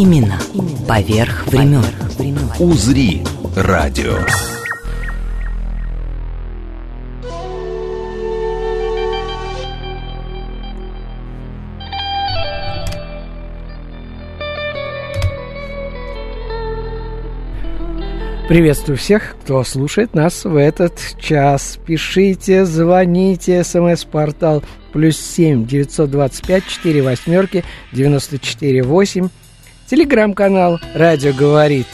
Именно поверх времен. «Узри» радио. Приветствую всех, кто слушает нас в этот час. Пишите, звоните, смс-портал плюс семь девятьсот двадцать пять четыре восьмерки девяносто четыре восемь. Телеграм-канал «Радио говорит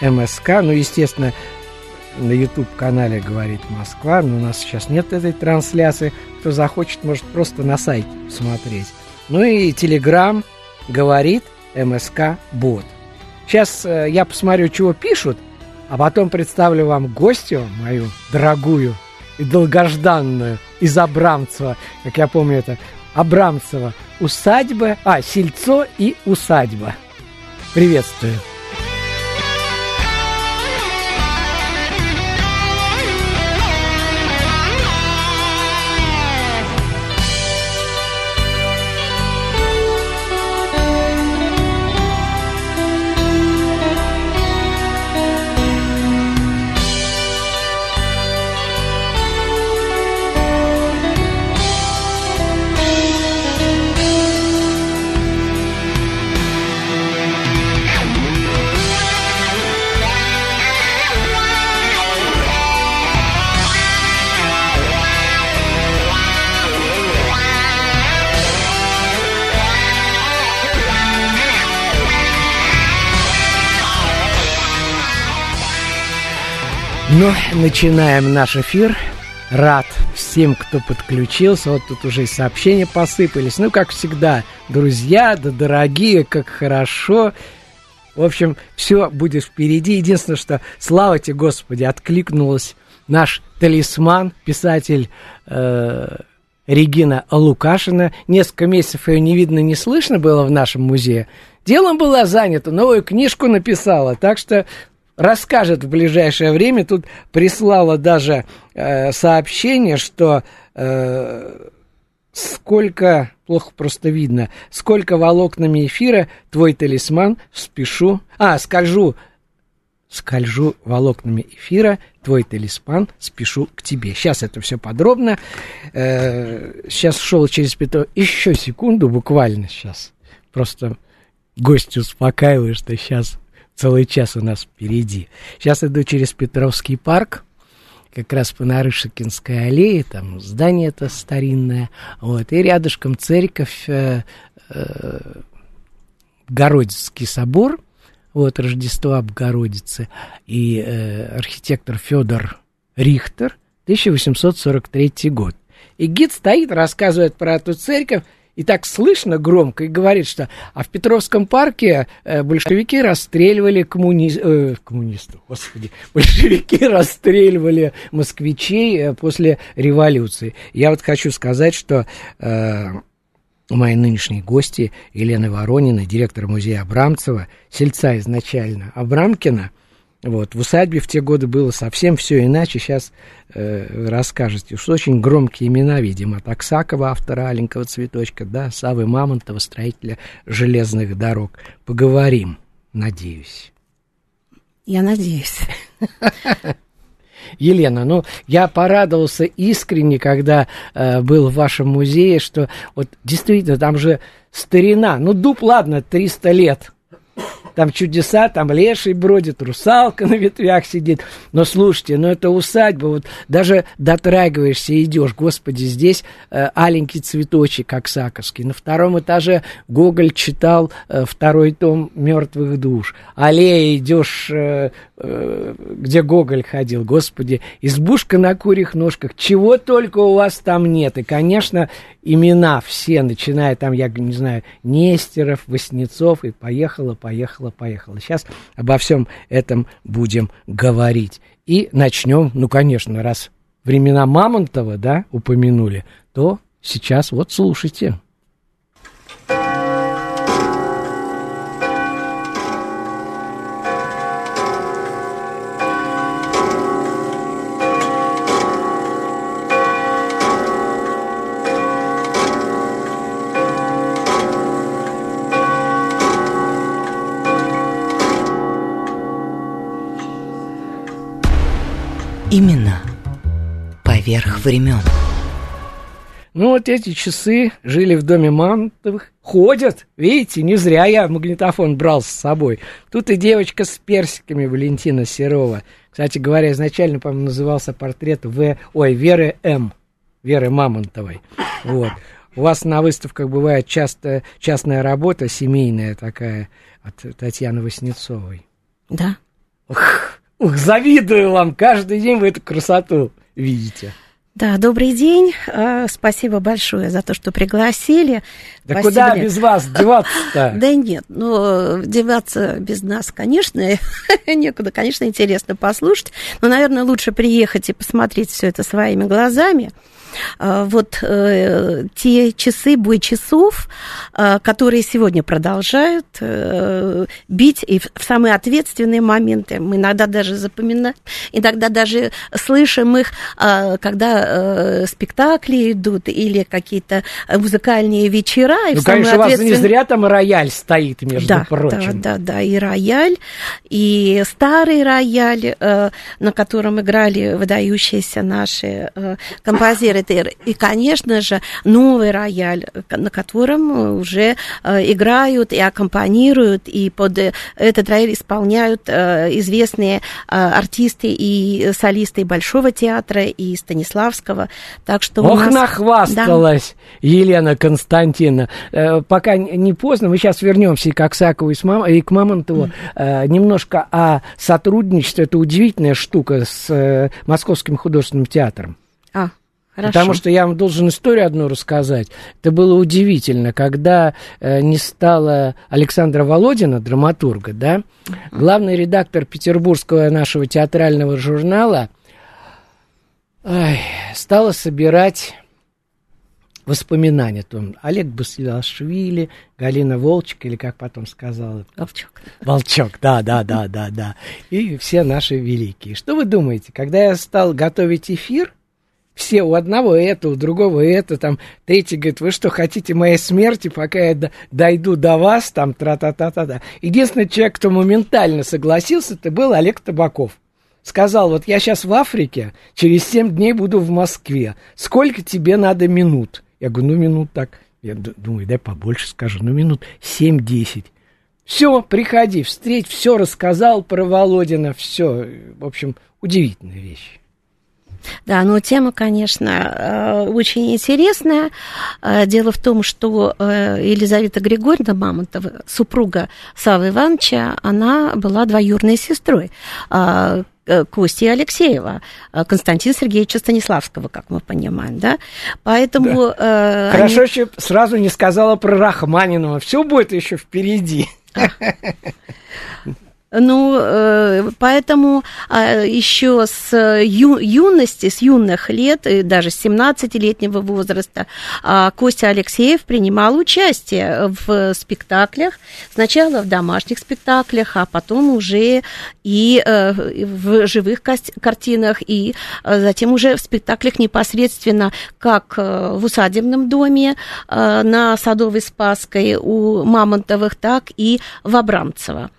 МСК». Ну, естественно, на YouTube-канале «Говорит Москва». Но у нас сейчас нет этой трансляции. Кто захочет, может просто на сайте посмотреть. Ну и Телеграм «Говорит МСК Бот». Сейчас э, я посмотрю, чего пишут – а потом представлю вам гостью мою дорогую и долгожданную из Абрамцева, как я помню это, Абрамцева, усадьба, а, сельцо и усадьба. Приветствую. Начинаем наш эфир. Рад всем, кто подключился. Вот тут уже и сообщения посыпались. Ну, как всегда, друзья, да дорогие, как хорошо. В общем, все будет впереди. Единственное, что, слава тебе, Господи, откликнулась наш талисман, писатель э, Регина Лукашина. Несколько месяцев ее не видно, не слышно было в нашем музее. Делом была занята, новую книжку написала. Так что расскажет в ближайшее время. Тут прислала даже э, сообщение, что э, сколько, плохо просто видно, сколько волокнами эфира твой талисман спешу, а, скольжу, скольжу волокнами эфира, твой талисман, спешу к тебе. Сейчас это все подробно. Э, сейчас шел через Петро, еще секунду буквально сейчас. Просто гость успокаиваю, что сейчас целый час у нас впереди. Сейчас иду через Петровский парк, как раз по Нарышикинской аллее, там здание это старинное, вот, и рядышком церковь, э, э, Городицкий собор, вот, Рождество Богородицы, и э, архитектор Федор Рихтер, 1843 год. И гид стоит, рассказывает про эту церковь, и так слышно громко и говорит, что а в Петровском парке э, большевики расстреливали коммуни... э, коммунистов, господи, большевики расстреливали москвичей э, после революции. Я вот хочу сказать, что э, мои нынешние гости Елена Воронина, директор музея Абрамцева, сельца изначально Абрамкина, вот, в усадьбе в те годы было совсем все иначе. Сейчас э, расскажете, что очень громкие имена, видимо, от Аксакова, автора «Аленького цветочка», да, Савы Мамонтова, строителя железных дорог. Поговорим, надеюсь. Я надеюсь. Елена, ну, я порадовался искренне, когда э, был в вашем музее, что вот действительно там же старина, ну, дуб, ладно, 300 лет – там чудеса, там леший бродит, русалка на ветвях сидит. Но слушайте, ну это усадьба, вот даже дотрагиваешься, идешь, господи, здесь э, аленький цветочек Аксаковский. На втором этаже Гоголь читал э, второй том «Мертвых душ». Аллея идешь, э, э, где Гоголь ходил, господи, избушка на курьих ножках, чего только у вас там нет. И, конечно, имена все, начиная там, я не знаю, Нестеров, Васнецов, и поехала, поехала поехало. Сейчас обо всем этом будем говорить. И начнем, ну, конечно, раз времена Мамонтова, да, упомянули, то сейчас вот слушайте. Именно поверх времен. Ну, вот эти часы жили в доме Мамонтовых. Ходят, видите, не зря я магнитофон брал с собой. Тут и девочка с персиками Валентина Серова. Кстати говоря, изначально, по-моему, назывался портрет В... Ой, Веры М. Веры Мамонтовой. Вот. У вас на выставках бывает часто частная работа, семейная такая, от Татьяны Васнецовой. Да. Ух, завидую вам, каждый день вы эту красоту видите. Да, добрый день. А, Спасибо большое за то, что пригласили. Да Спасибо, куда без вас деваться-то? Да нет, ну, деваться без нас, конечно, некуда, конечно, интересно послушать, но, наверное, лучше приехать и посмотреть все это своими глазами. А, Вот э, те часы, бой часов, а, которые сегодня продолжают э, бить и в самые ответственные моменты. Мы иногда даже запоминаем, иногда даже слышим их, когда э, спектакли идут или какие-то музыкальные вечера. И Ну, конечно, у вас не ответственные- зря там рояль стоит, между да, прочим. Да, да, да, и рояль, и старый рояль, э, на котором играли выдающиеся наши композиторы, и, конечно же, новый рояль, на котором уже э, играют и аккомпанируют, и под э, этот рояль исполняют э, известные артисты и солисты Большого театра, и Станиславского. Так что Ох, нас- нахвасталась Елена Константиновна. Э, пока не поздно, мы сейчас вернемся и к Аксакову, и, с Мам- и к Мамонтову. Э, немножко о сотрудничестве. Это удивительная штука с Московским художественным театром. Хорошо. Потому что я вам должен историю одну рассказать. Это было удивительно, когда э, не стало Александра Володина, драматурга, да, главный редактор петербургского нашего театрального журнала ай, стала собирать воспоминания. Там Олег Басилашвили, Галина Волчек, или как потом сказала, Волчок. Волчок, да, да, да, да, да. И все наши великие. Что вы думаете, когда я стал готовить эфир, все у одного это, у другого это, там, третий говорит, вы что, хотите моей смерти, пока я дойду до вас, там, тра-та-та-та-та. Единственный человек, кто моментально согласился, это был Олег Табаков. Сказал, вот я сейчас в Африке, через семь дней буду в Москве. Сколько тебе надо минут? Я говорю, ну, минут так. Я думаю, дай побольше скажу, ну, минут семь-десять. Все, приходи, встреть, все рассказал про Володина, все. В общем, удивительная вещь. Да, но тема, конечно, э, очень интересная. Э, Дело в том, что э, Елизавета Григорьевна Мамонтова, супруга Савы Ивановича, она была двоюродной сестрой Кости Алексеева, Константина Сергеевича Станиславского, как мы понимаем, да? Поэтому... э, Хорошо, они- еще сразу не сказала про Рахманинова. Все будет еще впереди. Ну, э, поэтому э, еще с ю- юности, с юных лет, даже с 17-летнего возраста, а, Костя Алексеев принимал участие в спектаклях. Сначала в домашних спектаклях, а потом уже и э, в живых картинах, и э, затем уже в спектаклях непосредственно как э, в усадебном доме э, на Садовой Спасской у Мамонтовых, так и в Абрамцево.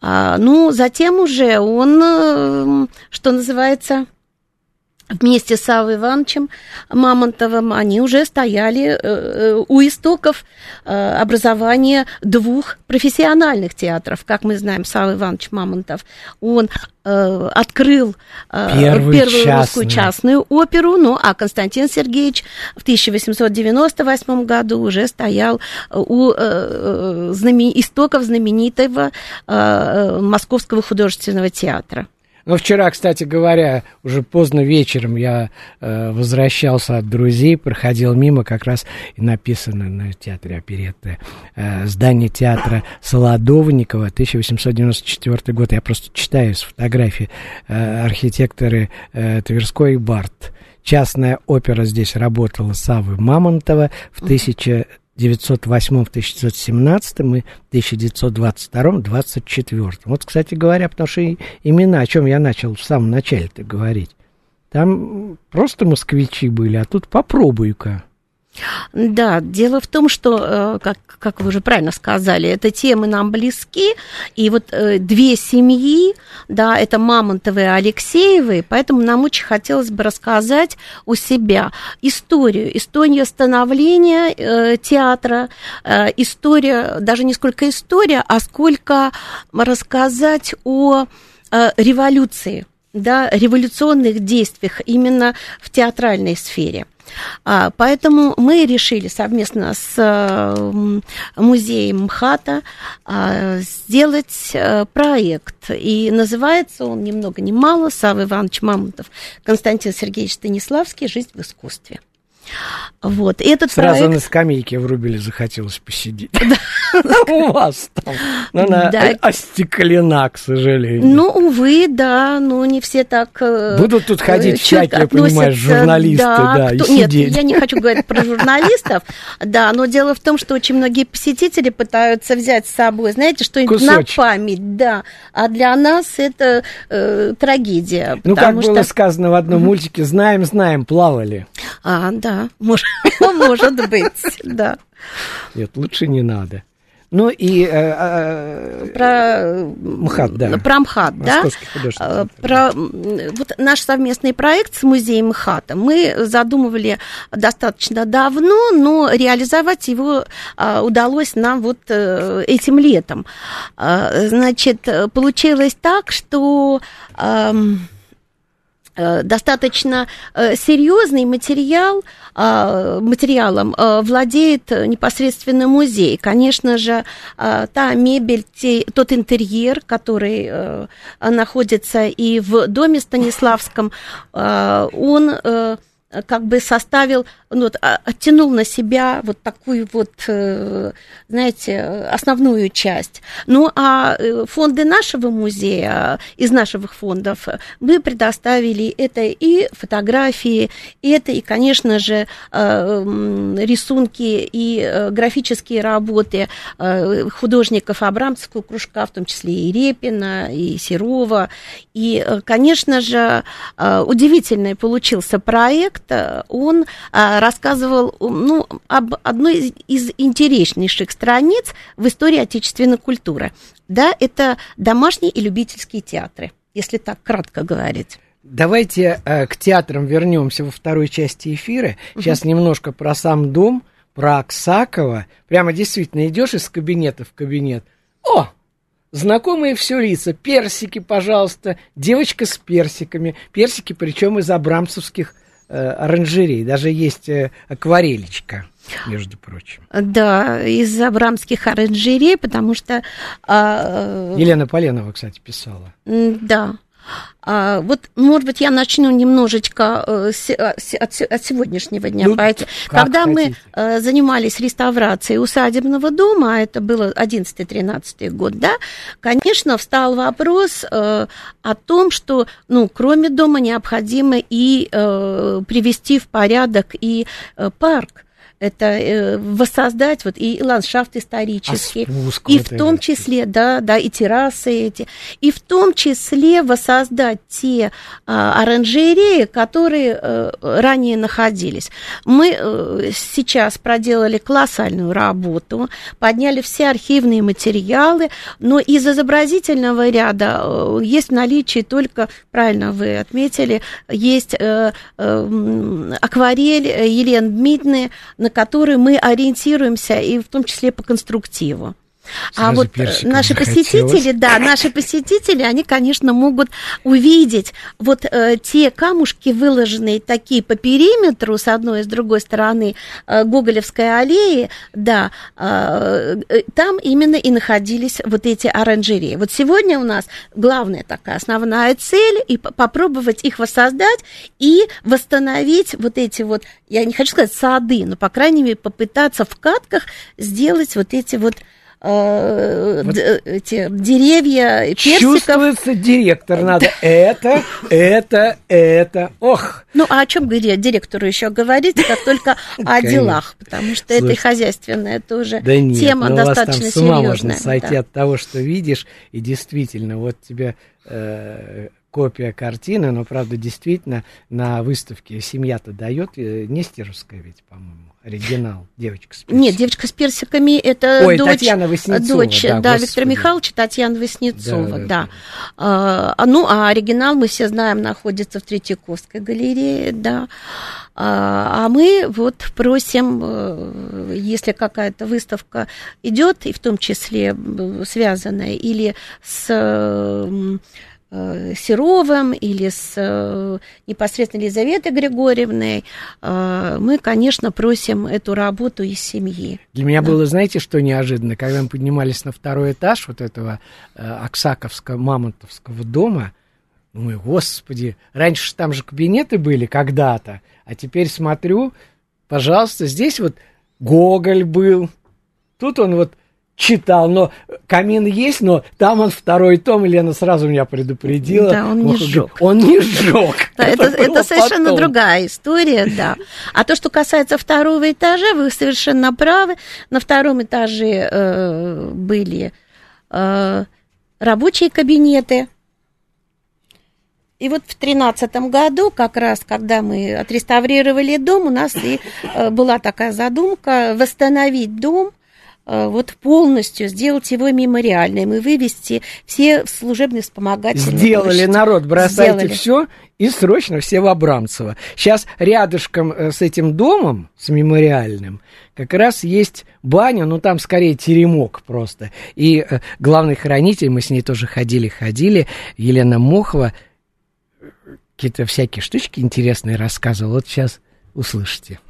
А, ну, затем уже он, э, что называется, вместе с Савой Ивановичем Мамонтовым, они уже стояли э, э, у истоков э, образования двух профессиональных театров. Как мы знаем, Савва Иванович Мамонтов, он открыл Первую первую частную. русскую частную оперу, ну, а Константин Сергеевич в 1898 году уже стоял у знамен- истоков знаменитого Московского художественного театра. Но вчера, кстати говоря, уже поздно вечером я э, возвращался от друзей, проходил мимо, как раз и написано на театре оперетты э, здание театра Солодовникова, 1894 год. Я просто читаю с фотографии э, архитекторы э, Тверской и Барт. Частная опера здесь работала Савы Мамонтова в 1000 1908, 1917 и 1922, 24. Вот, кстати говоря, потому что имена, о чем я начал в самом начале-то говорить. Там просто москвичи были, а тут попробуй-ка. Да, дело в том, что, э, как, как вы уже правильно сказали, эти темы нам близки, и вот э, две семьи, да, это Мамонтовы и Алексеевы, поэтому нам очень хотелось бы рассказать у себя историю, историю становления э, театра, э, история, даже не сколько история, а сколько рассказать о э, революции, да, революционных действиях именно в театральной сфере. А, поэтому мы решили совместно с э, музеем МХАТа а, сделать э, проект. И называется он ни много ни мало Савва Иванович Мамонтов, Константин Сергеевич Станиславский «Жизнь в искусстве». Вот. И этот Сразу проект... на скамейке врубили, захотелось посидеть. У вас там. Но она остеклена, к сожалению. Ну, увы, да, ну не все так... Э, Будут тут ходить всякие, понимаешь, журналисты, да, и. Нет, я не хочу говорить про журналистов, да, но дело в том, что очень многие посетители пытаются взять с собой, знаете, что-нибудь на память, да, а для нас это э, трагедия. Ну, как было сказано в одном мультике, знаем, знаем, плавали. А, да, может, может быть, да. Нет, лучше не надо. Ну и э, э, про МХАТ, да. Про МХАТ, да. Э, про вот наш совместный проект с музеем МХАТа мы задумывали достаточно давно, но реализовать его э, удалось нам вот э, этим летом. Э, значит, получилось так, что Э, достаточно э, серьезный материал, э, материалом владеет непосредственно музей. Конечно же, та мебель, тот интерьер, который находится и в доме Станиславском, он как бы составил ну, вот, а, оттянул на себя вот такую вот, э, знаете, основную часть. Ну, а э, фонды нашего музея, из наших фондов, мы предоставили это и фотографии, и это, и, конечно же, э, рисунки и графические работы художников Абрамцевского кружка, в том числе и Репина, и Серова. И, конечно же, удивительный получился проект. Он рассказывал ну, об одной из интереснейших страниц в истории отечественной культуры. Да, это домашние и любительские театры, если так кратко говорить. Давайте э, к театрам вернемся во второй части эфира. Сейчас угу. немножко про сам дом, про Аксакова. Прямо действительно идешь из кабинета в кабинет. О, знакомые все лица. Персики, пожалуйста. Девочка с персиками. Персики, причем из абрамцевских э, оранжерей, даже есть э, акварелечка между прочим. Да, из абрамских оранжерей, потому что... А, э, Елена Поленова, кстати, писала. Да. А, вот, может быть, я начну немножечко э, а, от, сегодняшнего дня. Ну, Когда мы э, занимались реставрацией усадебного дома, а это было 11-13 год, да, конечно, встал вопрос э, о том, что, ну, кроме дома необходимо и привести в порядок и парк это э, воссоздать вот и ландшафт исторический, а и в том числе, да, да, и террасы эти, и в том числе воссоздать те а, оранжереи, которые а, ранее находились. Мы а, сейчас проделали колоссальную работу, подняли все архивные материалы, но из изобразительного ряда а, есть в наличии только, правильно вы отметили, есть а, а, акварель Елены Дмитриевны, на который мы ориентируемся, и в том числе по конструктиву. А вот наши посетители, да, наши посетители, они, конечно, могут увидеть вот э, те камушки, выложенные такие по периметру, с одной и с другой стороны э, Гоголевской аллеи, да, э, э, там именно и находились вот эти оранжереи. Вот сегодня у нас главная такая основная цель и попробовать их воссоздать и восстановить вот эти вот, я не хочу сказать сады, но, по крайней мере, попытаться в катках сделать вот эти вот э, вот эти деревья персиков. Чувствуется директор надо. Это, это, это. Ох! Ну, а о чем директору еще говорить, как только о делах, потому что это и хозяйственная тоже тема достаточно серьезная. ума можно сойти от того, что видишь, и действительно, вот тебе э, копия картины, но, правда, действительно, на выставке семья-то дает, э, Нестеровская ведь, по-моему оригинал, девочка с персиками. Нет, девочка с персиками это Ой, дочь, Татьяна Васнецова, дочь да, да Виктора Михайловича, Татьяна Васнецова, да. да, да. А, ну, а оригинал, мы все знаем, находится в Третьяковской галерее, да. А, а мы вот просим, э, если какая-то выставка идет, и в том числе связанная или с Серовым или с э, непосредственно Елизаветой Григорьевной, э, мы, конечно, просим эту работу из семьи. Для меня да. было, знаете, что неожиданно, когда мы поднимались на второй этаж вот этого Оксаковского, Мамонтовского дома, думаю, господи, раньше там же кабинеты были когда-то, а теперь смотрю, пожалуйста, здесь вот Гоголь был, тут он вот читал, но камин есть, но там он второй том, Лена сразу меня предупредила. Да, он не сжег. Он не сжег. Да, это, это, это совершенно другая история, да. А то, что касается второго этажа, вы совершенно правы. На втором этаже э, были э, рабочие кабинеты. И вот в тринадцатом году, как раз, когда мы отреставрировали дом, у нас и э, была такая задумка восстановить дом вот полностью сделать его мемориальным и вывести все служебные вспомогательные Сделали площади. народ, бросайте все и срочно все в Абрамцево. Сейчас рядышком э, с этим домом, с мемориальным, как раз есть баня, ну там скорее теремок просто. И э, главный хранитель, мы с ней тоже ходили-ходили, Елена Мохова, какие-то всякие штучки интересные рассказывала. Вот сейчас услышите.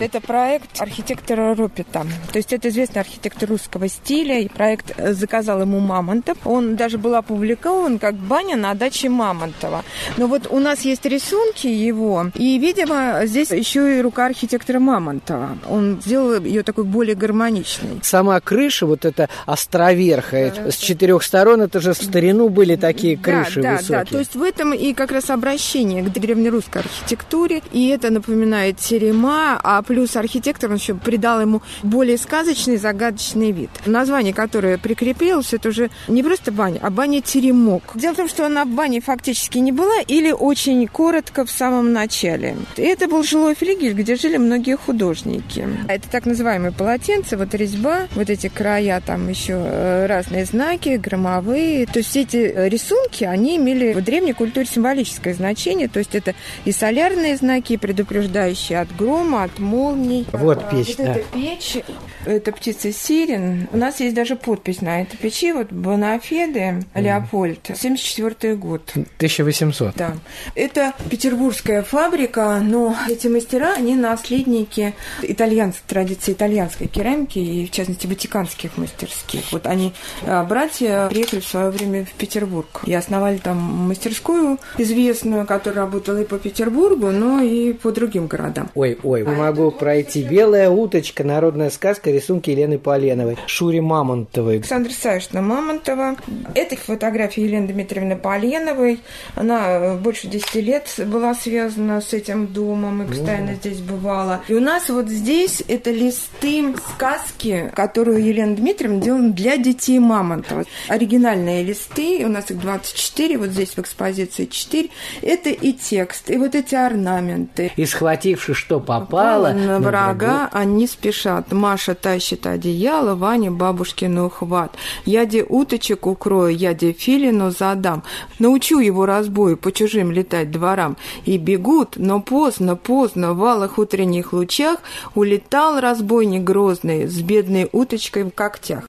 Это проект архитектора Ропита. То есть это известный архитектор русского стиля. И проект э, заказал ему Мамонтов. Он даже был опубликован как баня на даче Мамонтова. Но вот у нас есть рисунки его. И, видимо, здесь еще и рука архитектора Мамонтова. Он сделал ее такой более гармоничной. Сама крыша, вот эта островерхая, да, с четырех сторон, это же в старину были такие крыши да, высокие. Да, да. То есть в этом и как раз обращение к древнерусской архитектуре. И это напоминает терема, а плюс архитектор он еще придал ему более сказочный, загадочный вид. Название, которое прикрепилось, это уже не просто баня, а баня-теремок. Дело в том, что она в бане фактически не была или очень коротко в самом начале. Это был жилой флигель, где жили многие художники. Это так называемые полотенца, вот резьба, вот эти края, там еще э, разные знаки, громовые. То есть эти рисунки, они имели в древней культуре символическое значение. То есть это и солярные знаки, предупреждающие от грома, от молний. Вот печь, вот да. эта печь, это птица сирен. У нас есть даже подпись на этой печи, вот Бонафеде, Леопольд, 74 год. 1800. Да. Это петербургская фабрика, но эти мастера, они наследники итальянской традиции итальянской керамики и, в частности, ватиканских мастерских. Вот они, а, братья, приехали в свое время в Петербург и основали там мастерскую известную, которая работала и по Петербургу, но и по другим городам. Ой, ой, могу пройти. «Белая уточка», народная сказка, рисунки Елены Поленовой, Шури Мамонтовой. Александра Савишна Мамонтова. Это фотография Елены Дмитриевны Поленовой. Она э, больше 10 лет была связана с этим домом и постоянно mm. здесь бывала. И у нас вот здесь это листы сказки, которую Елена Дмитриевна делала для детей Мамонтова. Оригинальные листы, у нас их 24, вот здесь в экспозиции 4. Это и текст, и вот эти орнаменты. И схвативши, что попало, на врага они спешат. Маша тащит одеяло, Ваня бабушкину ухват. Я де уточек укрою, я де филину задам. Научу его разбою по чужим летать дворам. И бегут, но поздно, поздно, в алых утренних лучах улетал разбойник грозный с бедной уточкой в когтях.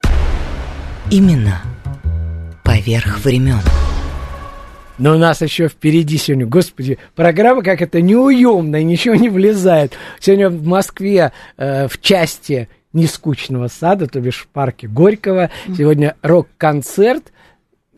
Именно поверх времен. Но у нас еще впереди сегодня, господи, программа как это неуемная, ничего не влезает. Сегодня в Москве э, в части нескучного сада, то бишь в парке Горького, сегодня рок-концерт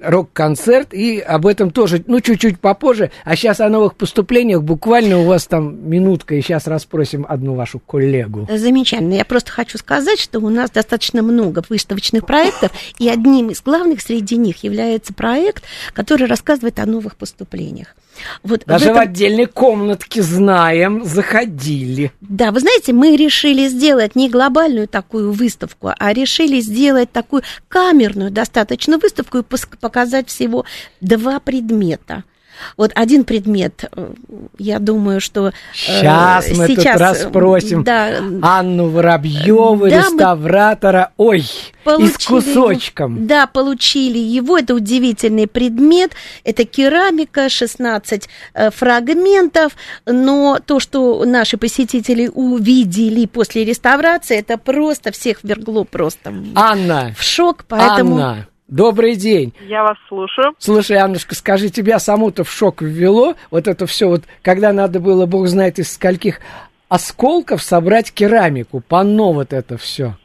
рок-концерт, и об этом тоже, ну, чуть-чуть попозже. А сейчас о новых поступлениях. Буквально у вас там минутка, и сейчас расспросим одну вашу коллегу. Замечательно. Я просто хочу сказать, что у нас достаточно много выставочных проектов, и одним из главных среди них является проект, который рассказывает о новых поступлениях. Вот Даже в, этом... в отдельной комнатке знаем, заходили. Да, вы знаете, мы решили сделать не глобальную такую выставку, а решили сделать такую камерную достаточно выставку и показать всего два предмета. Вот один предмет, э, я думаю, что сейчас э, мы сейчас, тут расспросим да, Анну Воробьеву, да, реставратора, ой, и с кусочком. Да, получили его, это удивительный предмет, это керамика, 16 э, фрагментов, но то, что наши посетители увидели после реставрации, это просто всех вергло просто Анна, в шок, поэтому... Анна, Добрый день. Я вас слушаю. Слушай, Аннушка, скажи, тебя саму-то в шок ввело вот это все, вот, когда надо было, бог знает из скольких осколков собрать керамику, панно вот это все.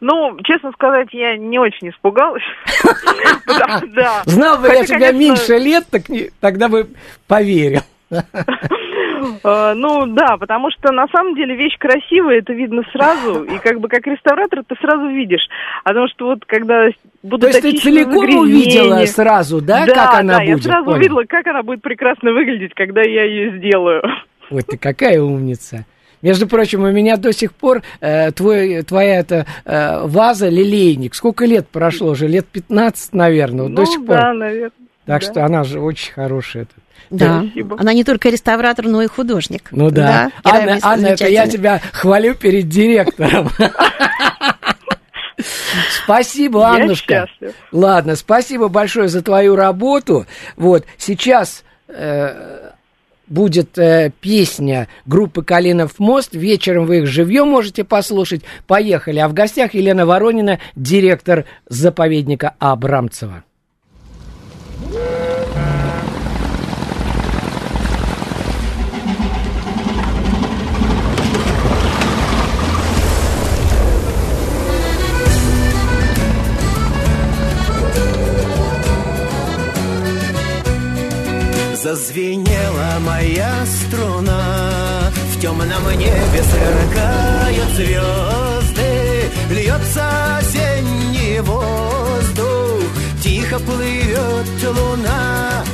Ну, честно сказать, я не очень испугалась. Знал бы я тебя меньше лет, тогда бы поверил. Э, ну да, потому что на самом деле вещь красивая, это видно сразу, и как бы как реставратор ты сразу видишь. А потому что вот когда будут То есть ты целиком увидела сразу, да, да как она да, будет? я сразу увидела, как она будет прекрасно выглядеть, когда я ее сделаю. Вот ты какая умница. Между прочим, у меня до сих пор э, твой, твоя эта э, ваза лилейник. Сколько лет прошло уже? Лет 15, наверное, ну, до сих пор. Да, наверное. Так да. что она же очень хорошая. Да, Спасибо. она не только реставратор, но и художник. Ну да. да Анна, Анна это я тебя хвалю перед директором. Спасибо, Аннушка. Ладно, спасибо большое за твою работу. Вот, сейчас э, будет э, песня группы «Калинов мост». Вечером вы их живьем можете послушать. Поехали. А в гостях Елена Воронина, директор заповедника Абрамцева. Зазвенела моя струна. В темном небе сверкают звезды Льется осенний воздух Тихо плывет луна.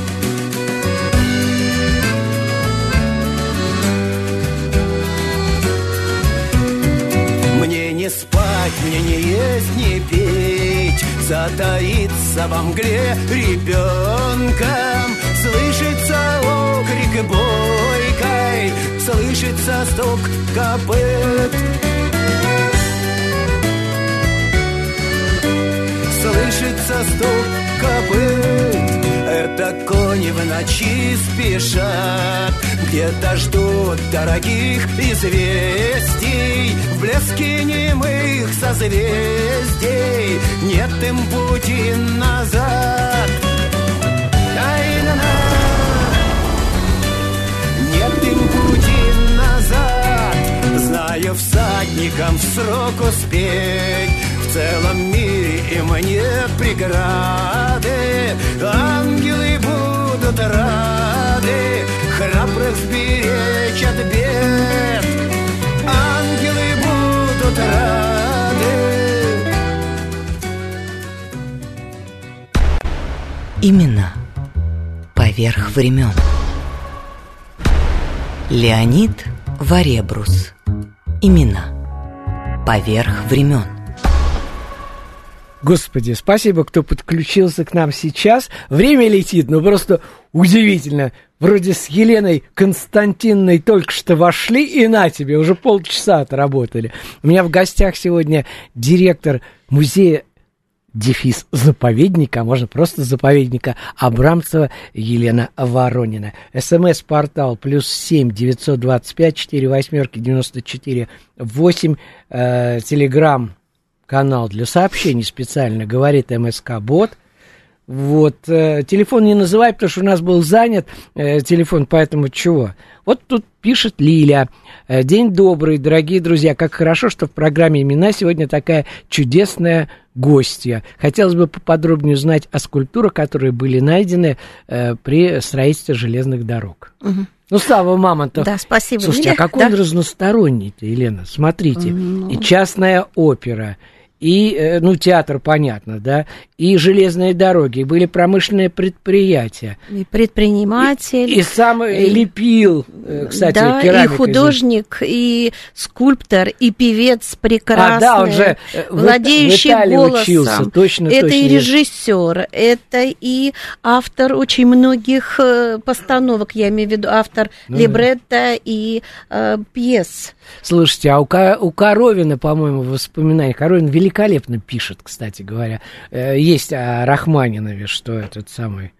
Мне не спать, мне не есть, не петь Затаиться во мгле ребенком Слышится окрик бойкой Слышится стук копыт. Слышится стук копыт Это кони в ночи спешат. Где-то ждут дорогих известий В блеске немых созвездий. Нет им пути назад. Нет им пути назад. Знаю всадникам в срок успеть В целом мире им нет преграды. Ангелы будут рады Храбрых сберечь от бед. Ангелы будут рады. Именно поверх времен. Леонид Варебрус. Имена. Поверх времен. Господи, спасибо, кто подключился к нам сейчас. Время летит, ну просто удивительно. Вроде с Еленой Константиновной только что вошли, и на тебе, уже полчаса отработали. У меня в гостях сегодня директор музея дефис заповедника, а можно просто заповедника Абрамцева Елена Воронина. СМС-портал плюс семь девятьсот двадцать пять четыре восьмерки девяносто четыре восемь. Э, Телеграмм канал для сообщений специально, говорит МСК-бот. Вот, э, телефон не называй, потому что у нас был занят э, телефон, поэтому чего? Вот тут пишет Лиля. Э, День добрый, дорогие друзья. Как хорошо, что в программе «Имена» сегодня такая чудесная гостья. Хотелось бы поподробнее узнать о скульптурах, которые были найдены э, при строительстве железных дорог. Мгм. Ну, Слава Мамонтов. Да, спасибо, Слушайте, Лиля. а какой Да. он разносторонний-то, Елена? Смотрите, Ну. и частная опера, и, э, ну, театр, понятно, да, и железные дороги, и были промышленные предприятия. И предприниматель. И сам э, И- лепил, э, кстати, да, и художник, и скульптор, и певец прекрасный, А, да, он же, владеющий в Италии голосом. учился, точно, это точно. и режиссер, это и автор очень многих постановок, я имею в виду автор Ну да. либретто и э, пьес. Слушайте, а у, Ка- у Коровина, по-моему, воспоминания, Коровин великолепно пишет, кстати говоря. Э, Есть о Рахманинове, что этот самый...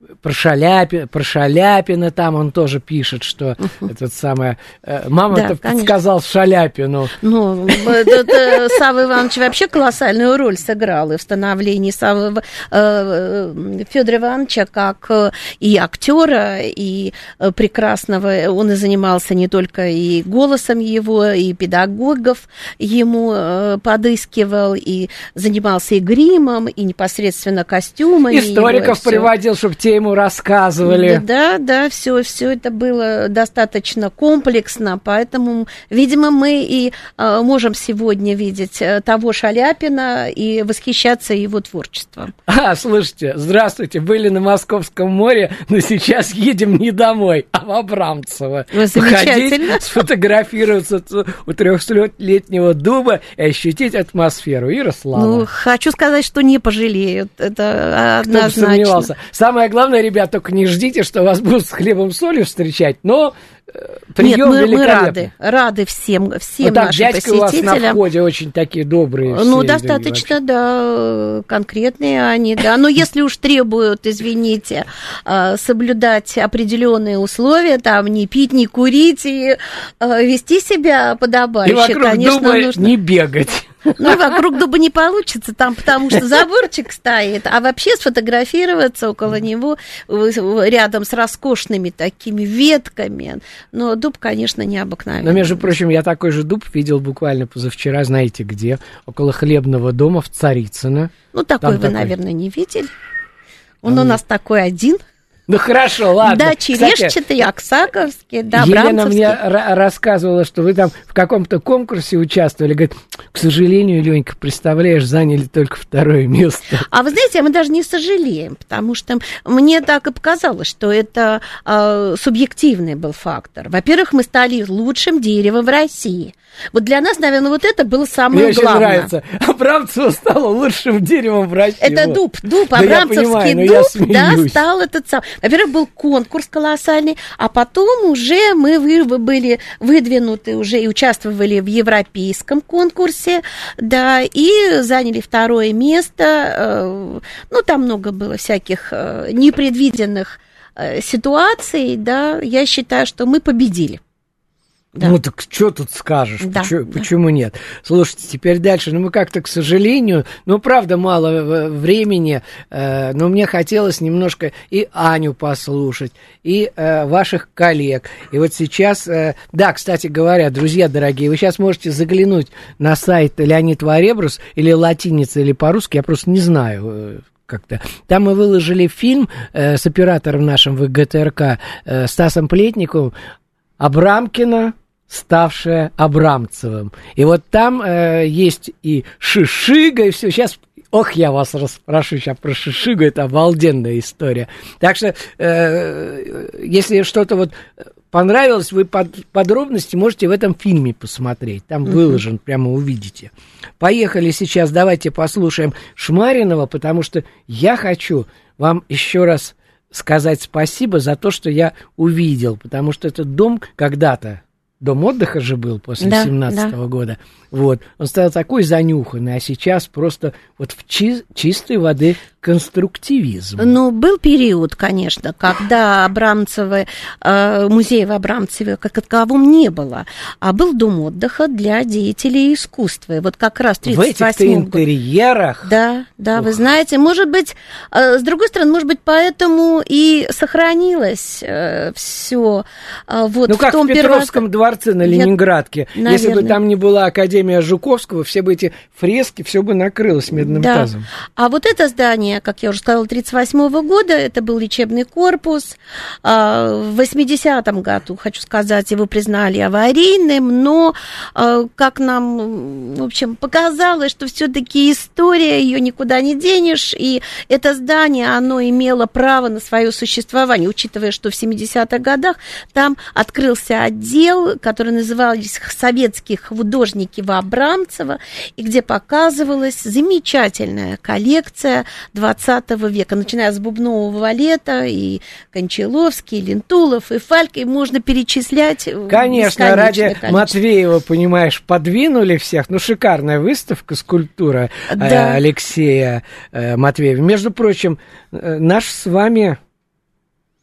э, Про, Шаляпи, про Шаляпина там он тоже пишет, что этот самый... э, Мама-то Да, конечно. сказал Шаляпину. Ну, этот, э, Савва Иванович вообще колоссальную роль сыграл и в становлении Саввы э, Федора Ивановича как э, и актера, и э, прекрасного. Он и занимался не только и голосом его, и педагогов ему э, подыскивал, и занимался и гримом, и непосредственно костюмами. его, и Историков приводил, чтобы те ему рассказывали. Да, да, все, все это было достаточно комплексно, поэтому, видимо, мы и э, можем сегодня видеть э, того Шаляпина и восхищаться его творчеством. А, слушайте, здравствуйте, были на Московском море, но сейчас едем не домой, а в Абрамцево. Ой, замечательно. Походить, сфотографироваться у трехсотлетнего дуба и ощутить атмосферу Ярослава. Ну, хочу сказать, что не пожалеют. Это Кто бы однозначно. сомневался. Самое главное, ребят, только не ждите, что вас будут с хлебом солью встречать, но э, Нет, прием мы, мы рады, рады всем, всем Вот так нашим дядька у вас на посетителям. входе очень такие добрые. Ну, достаточно, да, конкретные они, да. Но если уж требуют, извините, э, соблюдать определенные условия, там, не пить, не курить и э, вести себя И подобающе, вокруг конечно, дуба нужно. не бегать. Ну, вокруг дуба не получится, там, потому что заборчик стоит, а вообще сфотографироваться около него рядом с роскошными такими ветками. Но дуб, конечно, необыкновенный. Но, между прочим, я такой же дуб видел буквально позавчера, знаете где, около хлебного дома в Царицыно. Ну, такой Там вы, такой. наверное, не видели. Он у нас такой один. Ну хорошо, ладно. Да, черешчатый, Оксаковский, да, Елена Абрамцевский. мне ра- рассказывала, что вы там в каком-то конкурсе участвовали. Говорит, к сожалению, Ленька, представляешь, заняли только второе место. А вы знаете, мы даже не сожалеем, потому что мне так и показалось, что это э, субъективный был фактор. Во-первых, мы стали лучшим деревом в России. Вот для нас, наверное, вот это было самое Мне очень главное. нравится. Абрамцево стало лучшим деревом в России. Это Вот. дуб, дуб, Да я Абрамцевский понимаю, но я дуб, да, стал этот сам. Во-первых, был конкурс колоссальный, а потом уже мы были выдвинуты уже и участвовали в европейском конкурсе, да, и заняли второе место. э, Ну, там много было всяких э, непредвиденных э, ситуаций, да. Я считаю, что мы победили. Да. Ну так что тут скажешь? Да, Почему, да. почему нет? Слушайте, теперь дальше. Ну мы как-то, к сожалению, ну правда мало э, времени, э, но мне хотелось немножко и Аню послушать, и э, ваших коллег. И вот сейчас, э, да, кстати говоря, друзья дорогие, вы сейчас можете заглянуть на сайт Леонид Варебрус или латиница, или по-русски, я просто не знаю, э, как-то. Там мы выложили фильм э, с оператором нашим в ГТРК э, Стасом Плетниковым Абрамкина, ставшая Абрамцевым. И вот там э, есть и Шишига, и все. Сейчас, ох, я вас расспрошу сейчас про Шишигу, это обалденная история. Так что, э, если что-то вот понравилось, вы под, подробности можете в этом фильме посмотреть. Там выложен, прямо увидите. Поехали сейчас, давайте послушаем Шмаринова, потому что я хочу вам еще раз сказать спасибо за то, что я увидел, потому что этот дом когда-то Дом отдыха же был после Да, 17 да. года. Вот. Он стал такой занюханный, а сейчас просто вот в чи- чистой воды конструктивизм. Ну, был период, конечно, когда Абрамцева, э, музея в Абрамцеве как таковом не было, а был дом отдыха для деятелей искусства. И вот как раз в в этих-то 38 году... интерьерах Да, да, вы Ух. знаете, может быть, э, с другой стороны, может быть, поэтому и сохранилось все вот Ну, в как в том Петровском дворце на Я- Ленинградке. Если бы там не была Академия Жуковского, все бы эти фрески, все бы накрылось медным Да. тазом. А вот это здание, как я уже сказала, 1938 года, это был лечебный корпус. А, В 80-м году, хочу сказать, его признали аварийным, но, а, как нам, в общем, показалось, что все-таки история, ее никуда не денешь, и это здание, оно имело право на свое существование, учитывая, что в 70-х годах там открылся отдел, который назывался «Советские художники в Абрамцево», и где показывалась замечательная коллекция 20 века, начиная с бубнового валета и Кончаловский, и Лентулов, и Фальк, и можно перечислять э, Конечно, ради количество. Матвеева, понимаешь, подвинули всех. Ну, шикарная выставка, скульптура э, Да. Алексея э, Матвеева. Между прочим, наш с вами,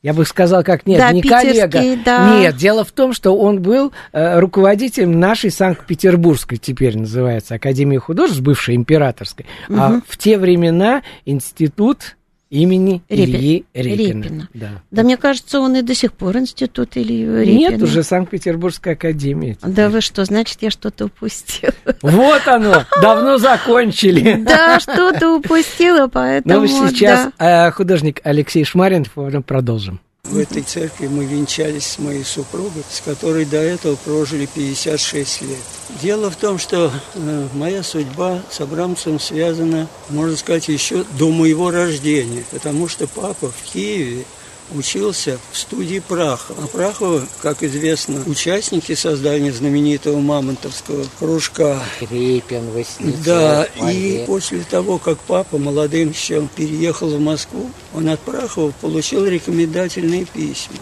я бы сказал, как нет, Да, не коллега. да. Нет, дело в том, что он был э, руководителем нашей Санкт-Петербургской, теперь называется, Академии художеств, бывшей императорской. А Мгм. в те времена институт имени Репи- Ильи Репина. Репина. Да. Да, мне кажется, он и до сих пор институт или Репина. Нет, уже Санкт-Петербургская академия. Да вы что, значит, я что-то упустила. Вот оно, давно закончили. Да, что-то упустила, поэтому... Ну, сейчас э, художник Алексей Шмарин, потом продолжим. В этой церкви мы венчались с моей супругой, с которой до этого прожили 56 лет. Дело в том, что э, моя судьба с Абрамцем связана, можно сказать, еще до моего рождения, потому что папа в Киеве учился в студии Прахова. А Прахова, как известно, участники создания знаменитого мамонтовского кружка. Репин, Васнецов, Да, и после того, как папа молодым еще переехал в Москву, он от Прахова получил рекомендательные письма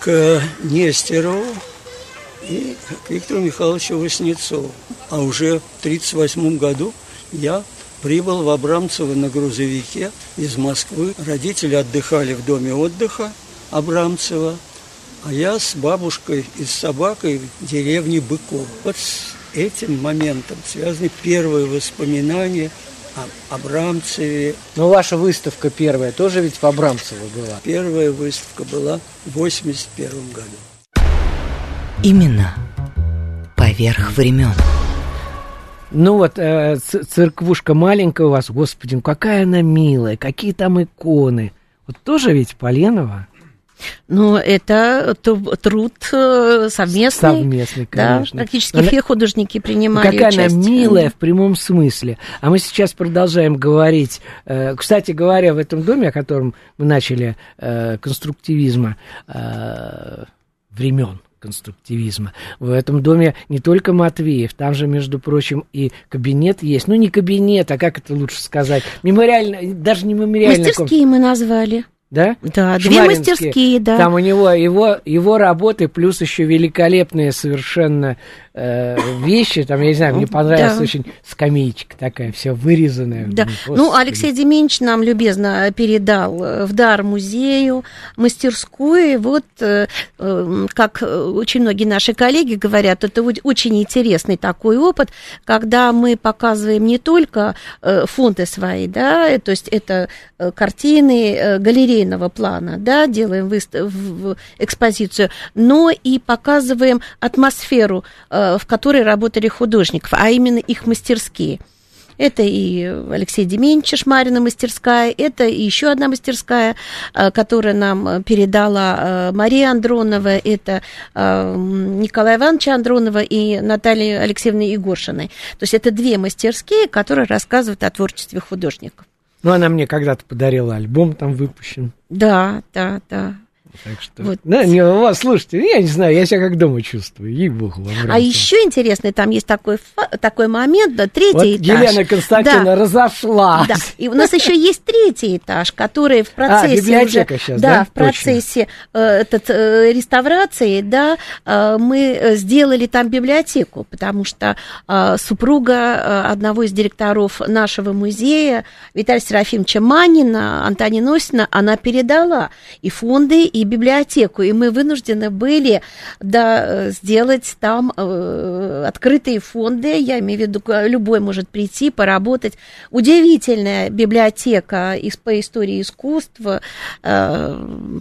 к Нестерову и к Виктору Михайловичу Васнецову. А уже в 1938 году я прибыл в Абрамцево на грузовике из Москвы. Родители отдыхали в доме отдыха Абрамцева, а я с бабушкой и с собакой в деревне Быков. Вот с этим моментом связаны первые воспоминания о Абрамцеве. Ну, ваша выставка первая тоже ведь в Абрамцево была. Первая выставка была в 1981 году. Имена поверх времен. Ну вот, э, церквушка маленькая у вас, господи, ну какая она милая, какие там иконы. Вот тоже ведь Поленова? Ну, это труд э, совместный. Совместный, Да, конечно. практически Она- все художники принимали Какая она участие. милая в прямом смысле. А мы сейчас продолжаем говорить. э, Кстати говоря, в этом доме, о котором мы начали конструктивизма времен конструктивизма. В этом доме не только Матвеев, там же, между прочим, и кабинет есть. Ну, не кабинет, а как это лучше сказать? Мемориально, даже не мемориальный комп- Мастерские мы назвали. Да? Да, две мастерские, да. Там у него его, его работы, плюс еще великолепные совершенно э, вещи. Там, я не знаю, мне понравилась Да. очень скамеечка такая, вся вырезанная. Да. Ну. Алексей Деменч нам любезно передал э, в дар музею, мастерскую. Вот, э, э, как очень многие наши коллеги говорят, это очень интересный такой опыт, когда мы показываем не только фонды свои, да, то есть это картины галерейного плана, да, делаем выста- в- в экспозицию, но и показываем атмосферу, э, в которой работали художников, а именно их мастерские. Это и Алексей Деменча Шмарина мастерская, это еще одна мастерская, э, которая нам передала э, Мария Андронова, это э, Николай Иванович Андронова и Наталья Алексеевна Егоршиной. То есть это две мастерские, которые рассказывают о творчестве художников. Ну, она мне когда-то подарила альбом, там выпущен. Да, да, да. Так что, Вот. да, не, у вас, слушайте, я не знаю, я себя как дома чувствую, ей-богу. А еще интересный, там есть такой, такой момент, да, третий Вот этаж. Елена Константиновна Да. разошлась. Да, и у нас еще есть третий этаж, который в процессе А, библиотека уже, щас, да, да? в процессе э, этот, э, реставрации, да, э, мы э, сделали там библиотеку, потому что э, супруга э, одного из директоров нашего музея, Виталия Серафимовича Манина, Антонина Осина, она передала и фонды, и библиотеку, и мы вынуждены были, да, э, сделать там э, открытые фонды, я имею в виду, любой может прийти, поработать. Удивительная библиотека из, по истории искусства. Э,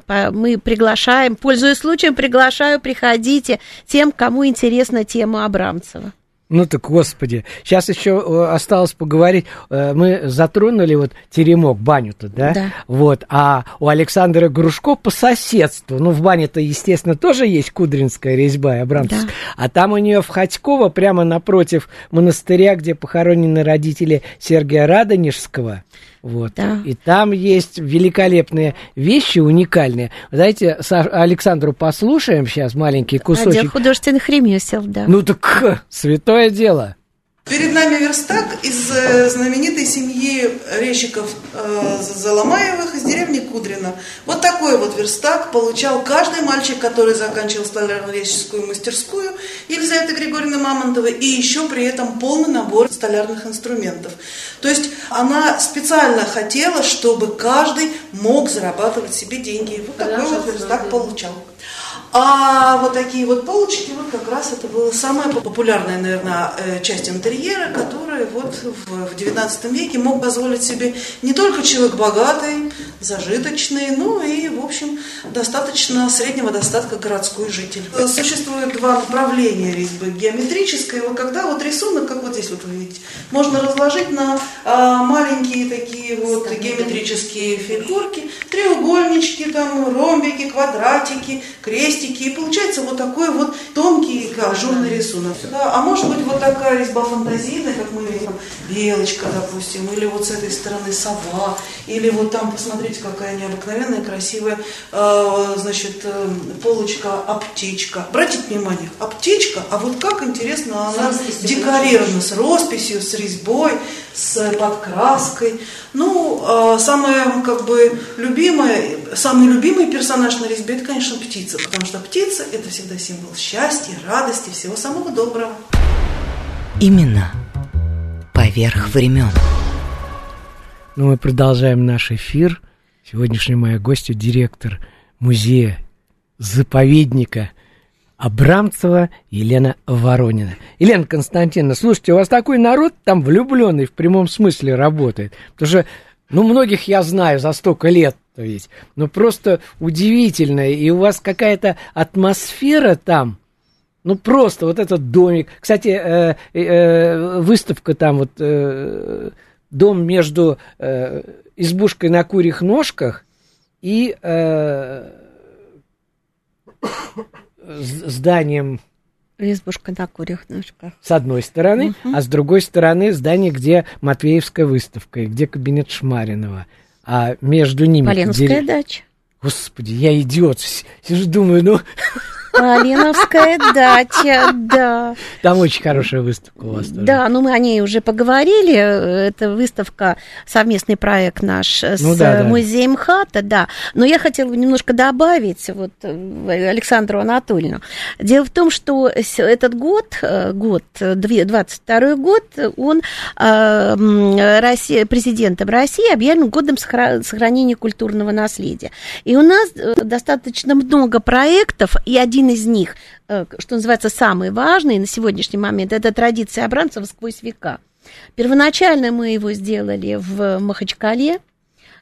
по- Мы приглашаем, пользуясь случаем, приглашаю, приходите тем, кому интересна тема Абрамцева. Ну так, господи, сейчас еще э, осталось поговорить. Э, Мы затронули вот теремок, баню-то, да? Да. Вот, а у Александра Грушко по соседству, ну в бане-то, естественно, тоже есть кудринская резьба и Абрамцевская, а там у нее в Ходьково, прямо напротив монастыря, где похоронены родители Сергия Радонежского, вот. Да. И там есть великолепные вещи, уникальные. Знаете, Са- Александру послушаем сейчас маленький Отдел кусочек. художественных ремесел, да. Ну так, святое дело. Перед нами верстак из э, знаменитой семьи резчиков э, Заломаевых из деревни Кудрина. Вот такой вот верстак получал каждый мальчик, который заканчивал столярно-резческую мастерскую Елизаветы Григорьевны Мамонтовой, и еще при этом полный набор столярных инструментов. То есть она специально хотела, чтобы каждый мог зарабатывать себе деньги. Вот такой вот верстак получал. А вот такие вот полочки, вот как раз это была самая популярная, наверное, э, часть интерьера, которая вот в, 19 веке мог позволить себе не только человек богатый, зажиточный, но и, в общем, достаточно среднего достатка городской житель. Э, Существует два направления резьбы. Геометрическая, вот когда вот рисунок, как вот здесь вот вы видите, можно разложить на а, маленькие такие вот геометрические фигурки, треугольнички, там, ромбики, квадратики, крестики, и получается вот такой вот тонкий ажурный рисунок. Да, а может быть вот такая резьба фантазийная, как мы видим, белочка, допустим, или вот с этой стороны сова, или вот там, посмотрите, какая необыкновенная, красивая, э, значит, э, полочка, аптечка. Обратите внимание, аптечка, а вот как интересно она декорирована, с росписью, с резьбой, с подкраской. Ну, э, самое, как бы, любимое, самый любимый персонаж на резьбе, это, конечно, птица, потому что птица – это всегда символ счастья, радости, всего самого доброго. Именно поверх времен. Ну, мы продолжаем наш эфир. Сегодняшняя моя гостья, директор музея заповедника Абрамцева Елена Воронина. Елена Константиновна, слушайте, у вас такой народ там влюбленный в прямом смысле работает. Потому что, ну, многих я знаю за столько лет, то есть, ну, просто удивительно. И у вас какая-то атмосфера там, ну, просто вот этот домик. Кстати, э, э, выставка там вот, э, дом между э, избушкой на курьих ножках и э, зданием Избушка на курьих ножках. с одной стороны, а с другой стороны здание, где Матвеевская выставка и где кабинет Шмаринова. А между ними... Поленовская дерев- дача. Господи, я идиот. Сижу, думаю, ну, Поленовская дача, да. там очень хорошая выставка у вас тоже. Да, ну мы о ней уже поговорили. Это выставка, совместный проект наш с Ну да, да. музеем ХАТа, да. Но я хотела бы немножко добавить вот э, Александру Анатольевну. Дело в том, что этот год, э, год, э, две- 22 год, он э, Россия, президентом России объявлен годом сохра- сохранения культурного наследия. И у нас достаточно много проектов, и один из них, э, что называется, самый важный на сегодняшний момент, это традиция Абрамцева сквозь века. Первоначально мы его сделали в Махачкале,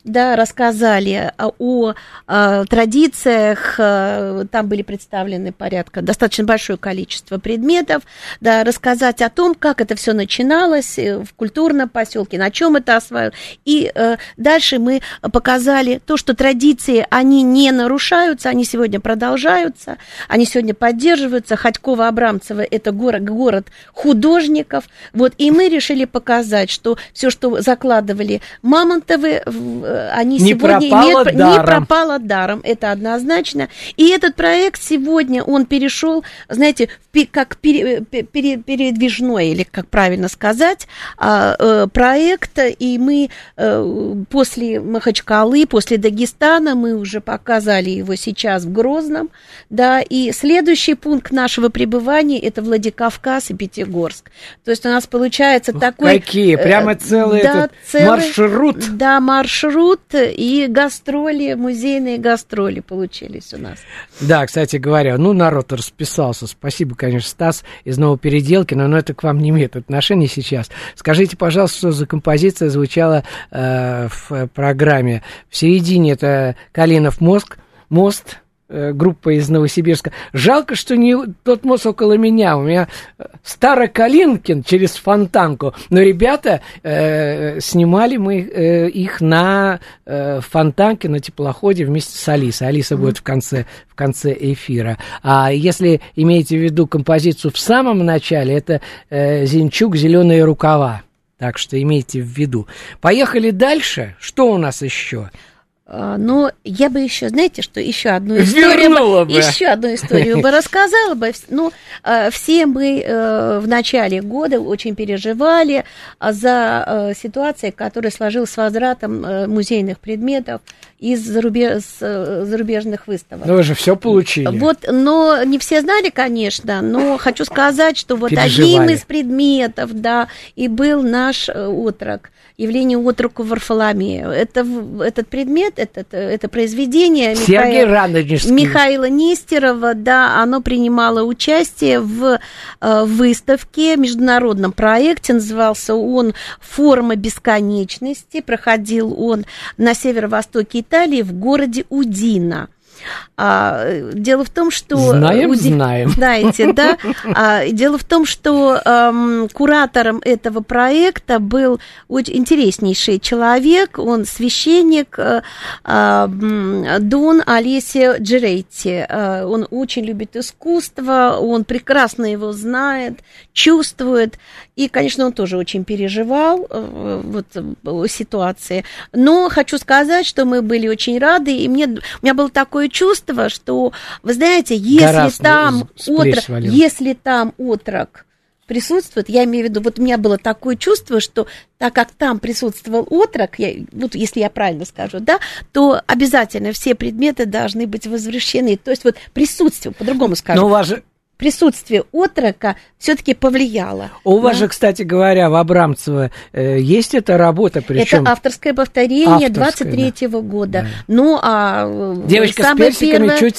да, рассказали а, о, а, традициях, а, там были представлены порядка, достаточно большое количество предметов, да, рассказать о том, как это все начиналось э, в культурном поселке, на чем это осваивалось. И э, дальше мы показали то, что традиции, они не нарушаются, они сегодня продолжаются, они сегодня поддерживаются. Ходькова Абрамцева – это город, город художников. Вот, и мы решили показать, что все, что закладывали Мамонтовы в, они Не сегодня пропало имеют... Не даром. пропало даром, это однозначно. И этот проект сегодня, он перешел, знаете, как пере- пе- пере- передвижной, или как правильно сказать, а, э, проект, и мы э, после Махачкалы, после Дагестана, мы уже показали его сейчас в Грозном, да, и следующий пункт нашего пребывания это Владикавказ и Пятигорск. То есть у нас получается такой... какие? э, Прямо целый этот маршрут. Да, маршрут и гастроли, музейные гастроли получились у нас. Да, кстати говоря, ну, народ расписался. Спасибо, конечно, Стас из Новопеределкина, но это к вам не имеет отношения сейчас. Скажите, пожалуйста, что за композиция звучала э, в программе? В середине это Калинов мозг, мост, группа из Новосибирска. Жалко, что не тот мост около меня. У меня э, Старокалинкин через Фонтанку. Но ребята, э, снимали мы э, их на э, Фонтанке, на теплоходе вместе с Алисой. Алиса будет в конце, в конце эфира. А если имеете в виду композицию в самом начале, это э, Зинчук «Зеленые рукава». Так что имейте в виду. Поехали дальше. Что у нас еще? А, Но я бы еще, знаете, что еще одну историю, Вернула бы. еще одну историю бы рассказала бы. Ну, э, все мы э, в начале года очень переживали а, за э, ситуацией, которая сложилась с возвратом э, музейных предметов из зарубе- с, э, зарубежных выставок. Ну, вы же все получили. Вот, но не все знали, конечно, но хочу сказать, что вот одним из предметов, да, и был наш отрок, явление отроку Варфоломею. Это, этот предмет, этот, э, это произведение Михаила-. Михаила Нестерова, да, оно принимало участие в э, выставке, международном проекте, назывался он «Форма бесконечности», проходил он на северо-востоке Италии в городе Удина. А, э, дело в том, что... Знаем, Уди- знаем. Знаете, да? А, дело в том, что эм, куратором этого проекта был очень интереснейший человек, он священник э, м, Дон Олесио Джеретти. Э, Он очень любит искусство, он прекрасно его знает, чувствует, и, конечно, он тоже очень переживал э, вот, э, ситуации. Но хочу сказать, что мы были очень рады, и мне, у меня было такое чувство, что, вы знаете, если Гора там отрок, если там отрок присутствует, я имею в виду, вот у меня было такое чувство, что так как там присутствовал отрок, я, вот если я правильно скажу, да, то обязательно все предметы должны быть возвращены. То есть вот присутствие, по-другому скажу, Но у вас же, присутствие отрока все-таки повлияло. у вас да. же, кстати говоря, в Абрамцево э, есть эта работа, причем Это авторское повторение Авторское, 23-го года. Ну, а э, девочка с персиками первое- чуть,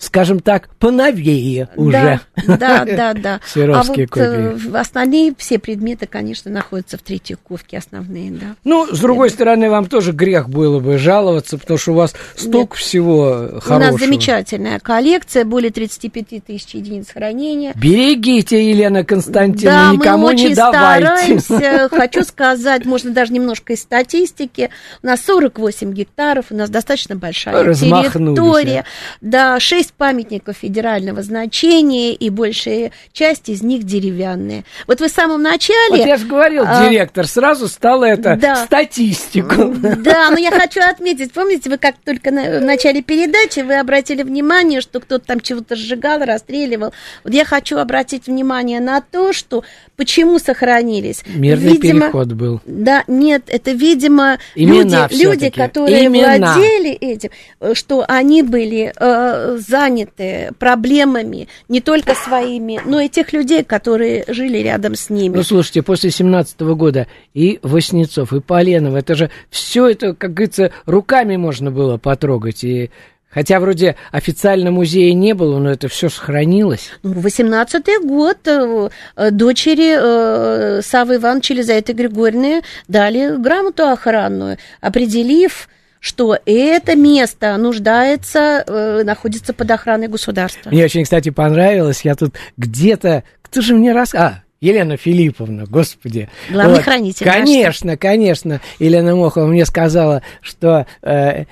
скажем так, поновее уже. Да, да, да, да. Серовские а вот э, остальные все предметы, конечно, находятся в Третьяковке, основные, да. Ну, с другой стороны, вам тоже грех было бы жаловаться, потому что у вас столько всего хорошего. У нас замечательная коллекция, более 35 тысяч единиц хранения. Берегите, Елена Константиновна, Да, никому мы очень не давайте. стараемся. Хочу сказать, можно даже немножко из статистики. У нас 48 гектаров, у нас достаточно большая территория. Да, 6 памятников федерального значения, и большая часть из них деревянные. Вот вы в самом начале... Вот я же говорил, а, директор, сразу стало это да. статистику. Да, но я хочу отметить, помните, вы как только на, в начале передачи вы обратили внимание, что кто-то там чего-то сжигал, расстреливал. Вот я хочу обратить внимание на то, что почему сохранились. Мирный Видимо, переход был. Да, нет, это, видимо, Имена люди, люди, которые Имена. владели этим, э, что они были э, заняты проблемами не только своими, но и тех людей, которые жили рядом с ними. Ну, слушайте, после семнадцатого года и Васнецов, и Поленов, это же все это, как говорится, руками можно было потрогать. И хотя вроде официально музея не было, но это все сохранилось. Ну, 18-й год э, э, дочери э, Савы Ивановича Елизаветы Григорьевны дали грамоту охранную, определив, что это место нуждается, э, находится под охраной государства. Мне очень, кстати, понравилось. Я тут где-то... Кто же мне раз... А, Елена Филипповна, господи. Главный хранитель наш. Конечно, конечно. Елена Мохова мне сказала, что э,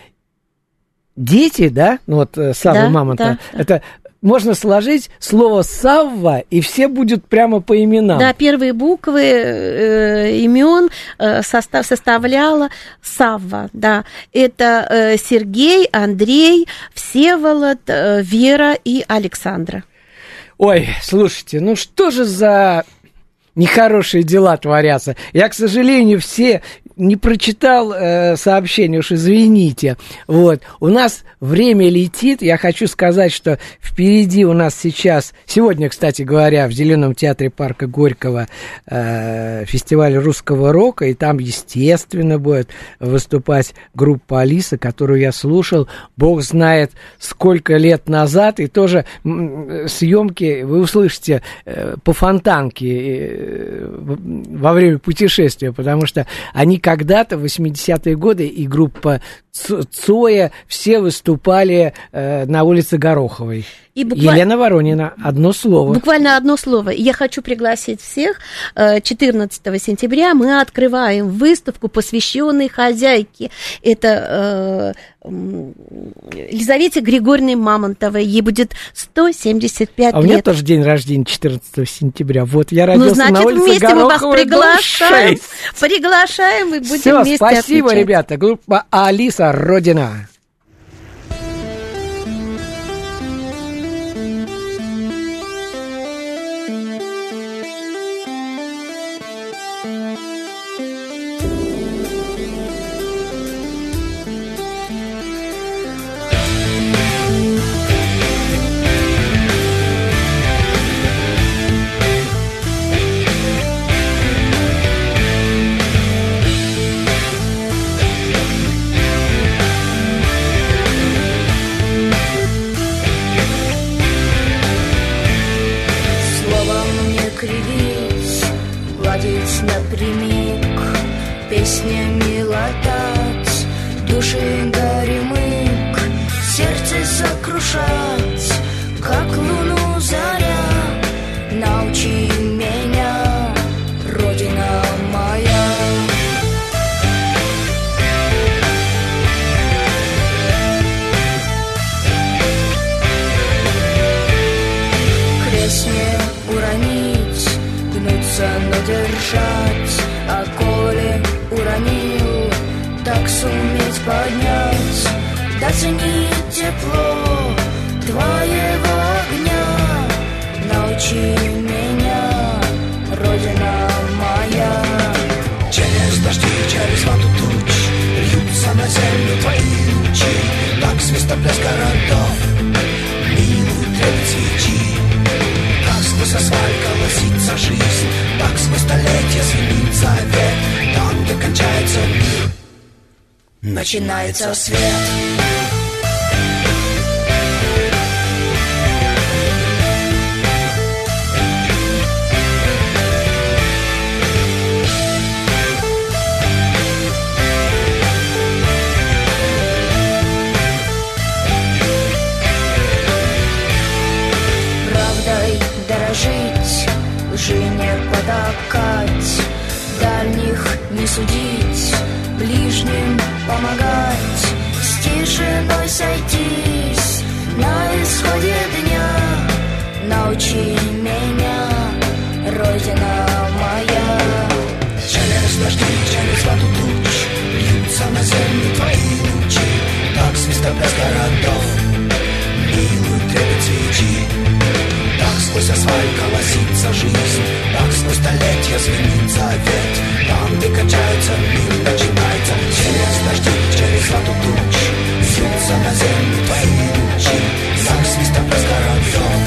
дети, да, ну вот э, Сава, Да, мама-то, да, да. это можно сложить слово «савва», и все будут прямо по именам. Да, первые буквы э, имен э, состав, составляла Савва, да. Это э, Сергей, Андрей, Всеволод, э, Вера и Александра. Ой, слушайте, ну что же за нехорошие дела творятся. Я, к сожалению, все не прочитал э, сообщение, уж извините. Вот. У нас время летит. Я хочу сказать, что впереди у нас сейчас, сегодня, кстати говоря, в Зеленом театре парка Горького э, фестиваль русского рока, и там, естественно, будет выступать группа Алиса, которую я слушал, бог знает, сколько лет назад, и тоже съемки вы услышите э, по фонтанке э, во время путешествия, потому что они когда-то, в 80-е годы, и группа Цоя, все выступали э, на улице Гороховой. И буквально... Елена Воронина, одно слово. Буквально одно слово. Я хочу пригласить всех. 14 э, сентября мы открываем выставку, посвященную хозяйке. Это э, Елизавете Григорьевне Мамонтовой. Ей будет 175 лет. А у меня тоже день рождения 14 сентября. Вот, я родился ну, значит, на улице вместе Гороховой, мы вас приглашаем. Приглашаем и будем Все, вместе спасибо, отмечать. ребята. Группа Алиса Родина. Начинается свет. Родина моя. Через дожди, через воду туч, льются на землю твои лучи, так свистят без городов, милую трепет свечи. Так сквозь асфальт колосится жизнь, так сквозь столетия звенит завет, там, где кончается мир, начинается через дожди, через воду туч, Льются на землю твои лучи, так свистом разгородов,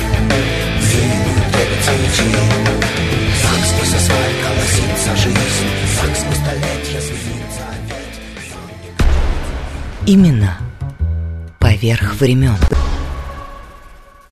Веют трепет свечи. Именно поверх времен.